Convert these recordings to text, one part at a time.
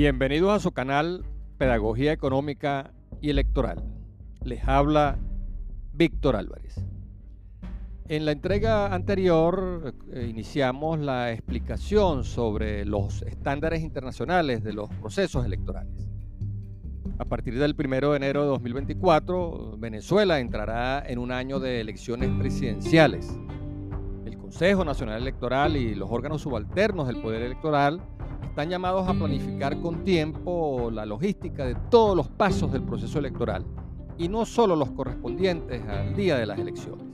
Bienvenidos a su canal Pedagogía Económica y Electoral. Les habla Víctor Álvarez. En la entrega anterior eh, iniciamos la explicación sobre los estándares internacionales de los procesos electorales. A partir del 1 de enero de 2024, Venezuela entrará en un año de elecciones presidenciales. El Consejo Nacional Electoral y los órganos subalternos del Poder Electoral están llamados a planificar con tiempo la logística de todos los pasos del proceso electoral y no solo los correspondientes al día de las elecciones.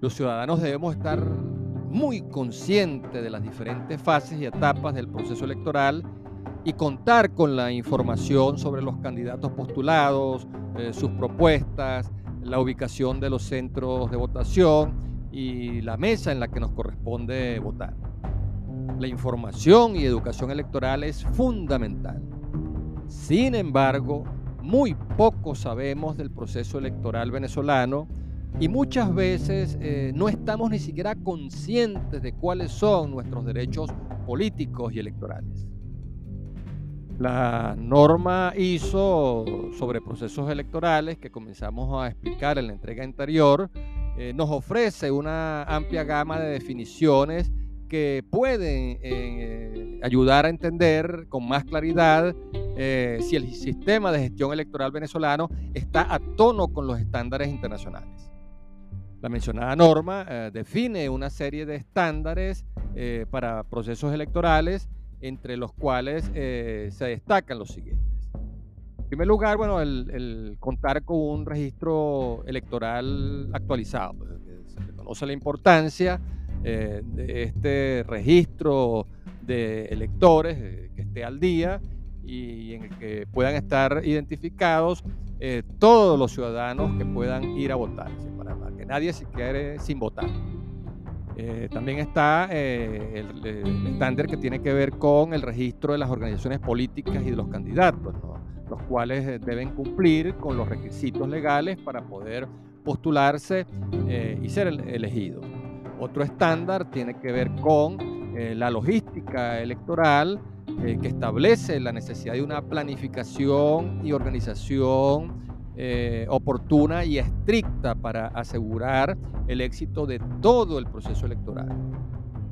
Los ciudadanos debemos estar muy conscientes de las diferentes fases y etapas del proceso electoral y contar con la información sobre los candidatos postulados, eh, sus propuestas, la ubicación de los centros de votación y la mesa en la que nos corresponde votar. La información y educación electoral es fundamental. Sin embargo, muy poco sabemos del proceso electoral venezolano y muchas veces eh, no estamos ni siquiera conscientes de cuáles son nuestros derechos políticos y electorales. La norma ISO sobre procesos electorales que comenzamos a explicar en la entrega anterior eh, nos ofrece una amplia gama de definiciones que pueden eh, ayudar a entender con más claridad si el sistema de gestión electoral venezolano está a tono con los estándares internacionales. La mencionada norma eh, define una serie de estándares eh, para procesos electorales, entre los cuales eh, se destacan los siguientes. En primer lugar, bueno, el, contar con un registro electoral actualizado. Pues, se reconoce la importancia de este registro de electores que esté al día y en el que puedan estar identificados todos los ciudadanos que puedan ir a votar nadie se quede sin votar. Eh, también está eh, el, estándar que tiene que ver con el registro de las organizaciones políticas y de los candidatos, los cuales eh, deben cumplir con los requisitos legales para poder postularse y ser elegidos. Otro estándar tiene que ver con la logística electoral que establece la necesidad de una planificación y organización eh, oportuna y estricta para asegurar el éxito de todo el proceso electoral.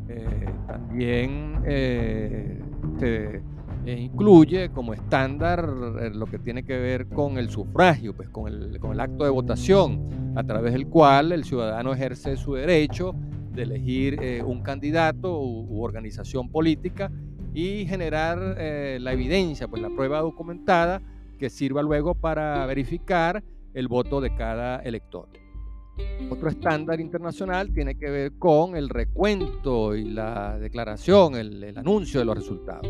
Eh, también eh, se incluye como estándar lo que tiene que ver con el sufragio, pues con el, con el acto de votación, a través del cual el ciudadano ejerce su derecho de elegir un candidato u, organización política y generar la evidencia, pues la prueba documentada que sirva luego para verificar el voto de cada elector. Otro estándar internacional tiene que ver con el recuento y la declaración, el, anuncio de los resultados.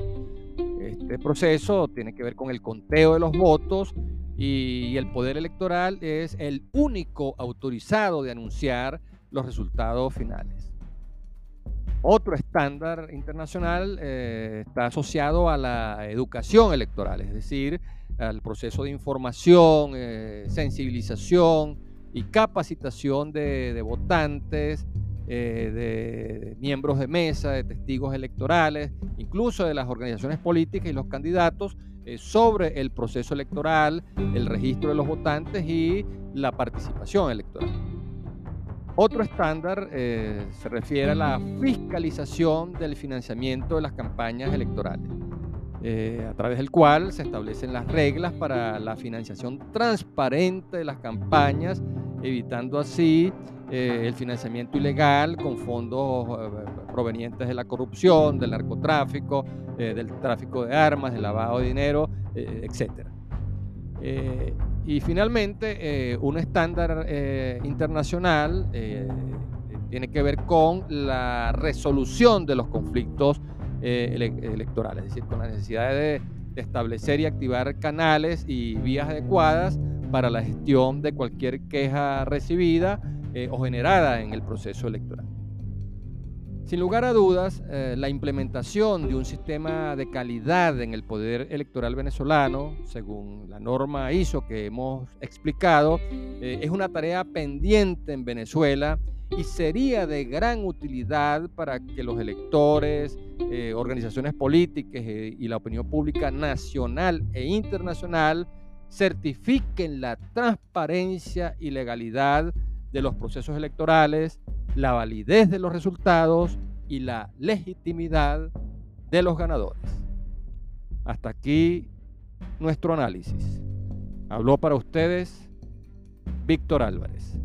Este proceso tiene que ver con el conteo de los votos y el poder electoral es el único autorizado de anunciar los resultados finales. Otro estándar internacional eh, está asociado a la educación electoral, es decir, al proceso de información, eh, sensibilización y capacitación de, votantes, eh, de miembros de mesa, de testigos electorales, incluso de las organizaciones políticas y los candidatos sobre el proceso electoral, el registro de los votantes y la participación electoral. Otro estándar se refiere a la fiscalización del financiamiento de las campañas electorales. Eh, a través del cual se establecen las reglas para la financiación transparente de las campañas, evitando así eh, el financiamiento ilegal con fondos eh, provenientes de la corrupción, del narcotráfico, del tráfico de armas, del lavado de dinero, etc. y finalmente, un estándar internacional tiene que ver con la resolución de los conflictos eh, electorales, es decir, con la necesidad de, establecer y activar canales y vías adecuadas para la gestión de cualquier queja recibida eh, o generada en el proceso electoral. Sin lugar a dudas, eh, la implementación de un sistema de calidad en el poder electoral venezolano, según la norma ISO que hemos explicado, es una tarea pendiente en Venezuela y sería de gran utilidad para que los electores, eh, organizaciones políticas eh, y la opinión pública nacional e internacional certifiquen la transparencia y legalidad de los procesos electorales, la validez de los resultados y la legitimidad de los ganadores. Hasta aquí nuestro análisis. Habló para ustedes Víctor Álvarez.